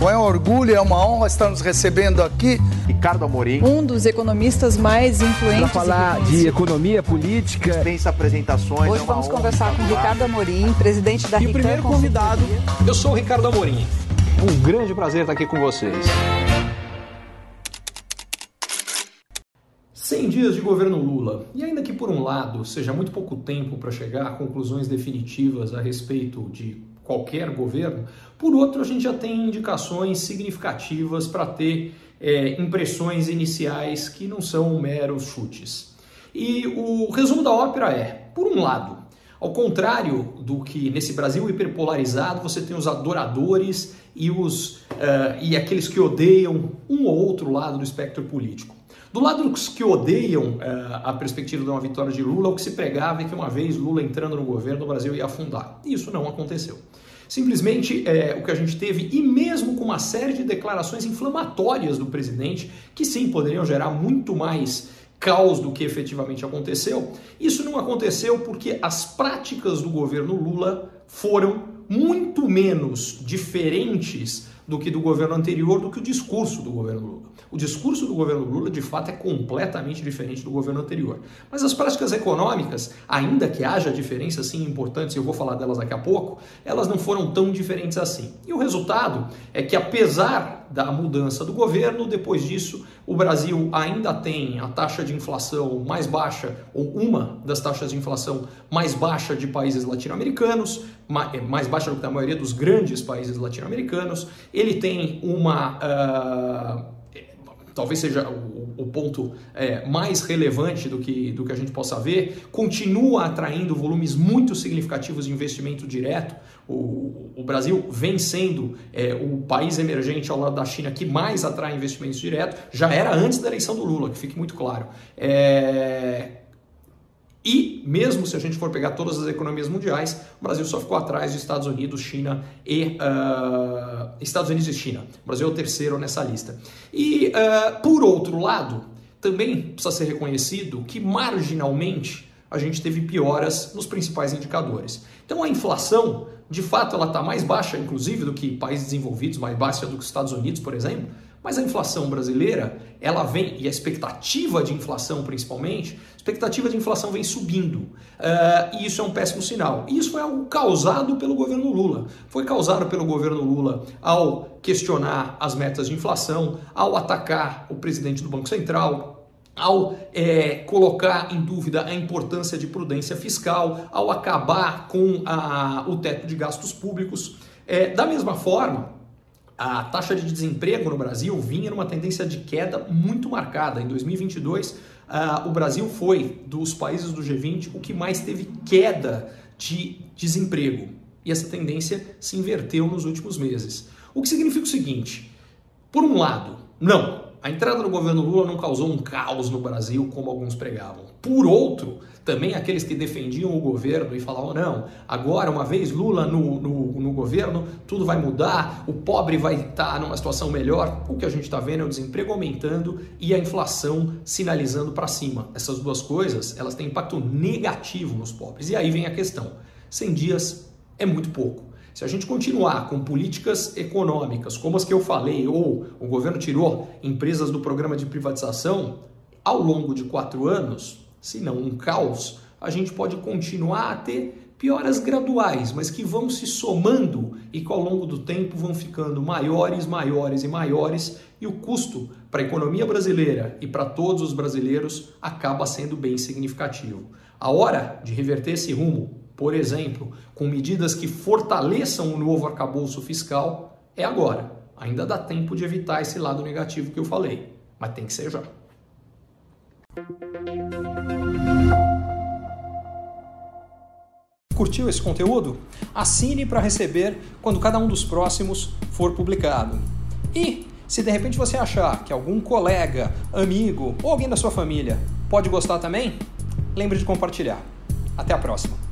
Bom, é um orgulho, é uma honra estar nos recebendo aqui. Ricardo Amorim. Um dos economistas mais influentes. Para falar de economia política. Dispensa apresentações. Hoje é vamos conversar com Ricardo Amorim, presidente da E o primeiro convidado, eu sou o Ricardo Amorim. Um grande prazer estar aqui com vocês. 100 dias de governo Lula. E ainda que, por um lado, seja muito pouco tempo para chegar a conclusões definitivas a respeito de qualquer governo, por outro, a gente já tem indicações significativas para ter é, impressões iniciais que não são meros chutes. E o resumo da ópera é, por um lado, ao contrário do que nesse Brasil hiperpolarizado você tem os adoradores e, os, uh, e aqueles que odeiam um ou outro lado do espectro político. Do lado dos que odeiam uh, a perspectiva de uma vitória de Lula, o que se pregava é que uma vez Lula entrando no governo, o Brasil ia afundar. Isso não aconteceu. Simplesmente é, o que a gente teve, e mesmo com uma série de declarações inflamatórias do presidente, que sim poderiam gerar muito mais caos do que efetivamente aconteceu, isso não aconteceu porque as práticas do governo Lula foram muito menos diferentes do que do governo anterior, do que o discurso do governo Lula. O discurso do governo Lula, de fato, é completamente diferente do governo anterior. Mas as práticas econômicas, ainda que haja diferenças sim importantes, e eu vou falar delas daqui a pouco, elas não foram tão diferentes assim. E o resultado é que, apesar da mudança do governo, depois disso, o Brasil ainda tem a taxa de inflação mais baixa, ou uma das taxas de inflação mais baixa de países latino-americanos, mais baixa do que a maioria dos grandes países latino-americanos. Ele tem uma. Uh talvez seja o, o ponto é, mais relevante do que, do que a gente possa ver, continua atraindo volumes muito significativos de investimento direto. O, o Brasil vem sendo é, o país emergente ao lado da China que mais atrai investimentos diretos, já era antes da eleição do Lula, que fique muito claro. É, e mesmo se a gente for pegar todas as economias mundiais, o Brasil só ficou atrás de Estados Unidos, China e uh, Estados Unidos e China. O Brasil é o terceiro nessa lista. E uh, por outro lado, também precisa ser reconhecido que marginalmente a gente teve pioras nos principais indicadores. Então a inflação, de fato, ela está mais baixa, inclusive, do que países desenvolvidos, mais baixa do que os Estados Unidos, por exemplo. Mas a inflação brasileira, ela vem, e a expectativa de inflação principalmente, a expectativa de inflação vem subindo. Uh, e isso é um péssimo sinal. E isso foi algo causado pelo governo Lula. Foi causado pelo governo Lula ao questionar as metas de inflação, ao atacar o presidente do Banco Central, ao é, colocar em dúvida a importância de prudência fiscal, ao acabar com a, o teto de gastos públicos. É, da mesma forma, a taxa de desemprego no Brasil vinha numa tendência de queda muito marcada. Em 2022, uh, o Brasil foi, dos países do G20, o que mais teve queda de desemprego. E essa tendência se inverteu nos últimos meses. O que significa o seguinte: por um lado, não, a entrada do governo Lula não causou um caos no Brasil como alguns pregavam. Por outro, também aqueles que defendiam o governo e falavam: não, agora, uma vez Lula no, no, no governo, tudo vai mudar, o pobre vai estar numa situação melhor. O que a gente está vendo é o desemprego aumentando e a inflação sinalizando para cima. Essas duas coisas elas têm impacto negativo nos pobres. E aí vem a questão: 100 dias é muito pouco. Se a gente continuar com políticas econômicas como as que eu falei, ou o governo tirou empresas do programa de privatização, ao longo de quatro anos, se não um caos, a gente pode continuar a ter pioras graduais, mas que vão se somando e que ao longo do tempo vão ficando maiores, maiores e maiores, e o custo para a economia brasileira e para todos os brasileiros acaba sendo bem significativo. A hora de reverter esse rumo por exemplo, com medidas que fortaleçam o novo arcabouço fiscal, é agora. Ainda dá tempo de evitar esse lado negativo que eu falei, mas tem que ser já. Curtiu esse conteúdo? Assine para receber quando cada um dos próximos for publicado. E se de repente você achar que algum colega, amigo ou alguém da sua família pode gostar também, lembre de compartilhar. Até a próxima!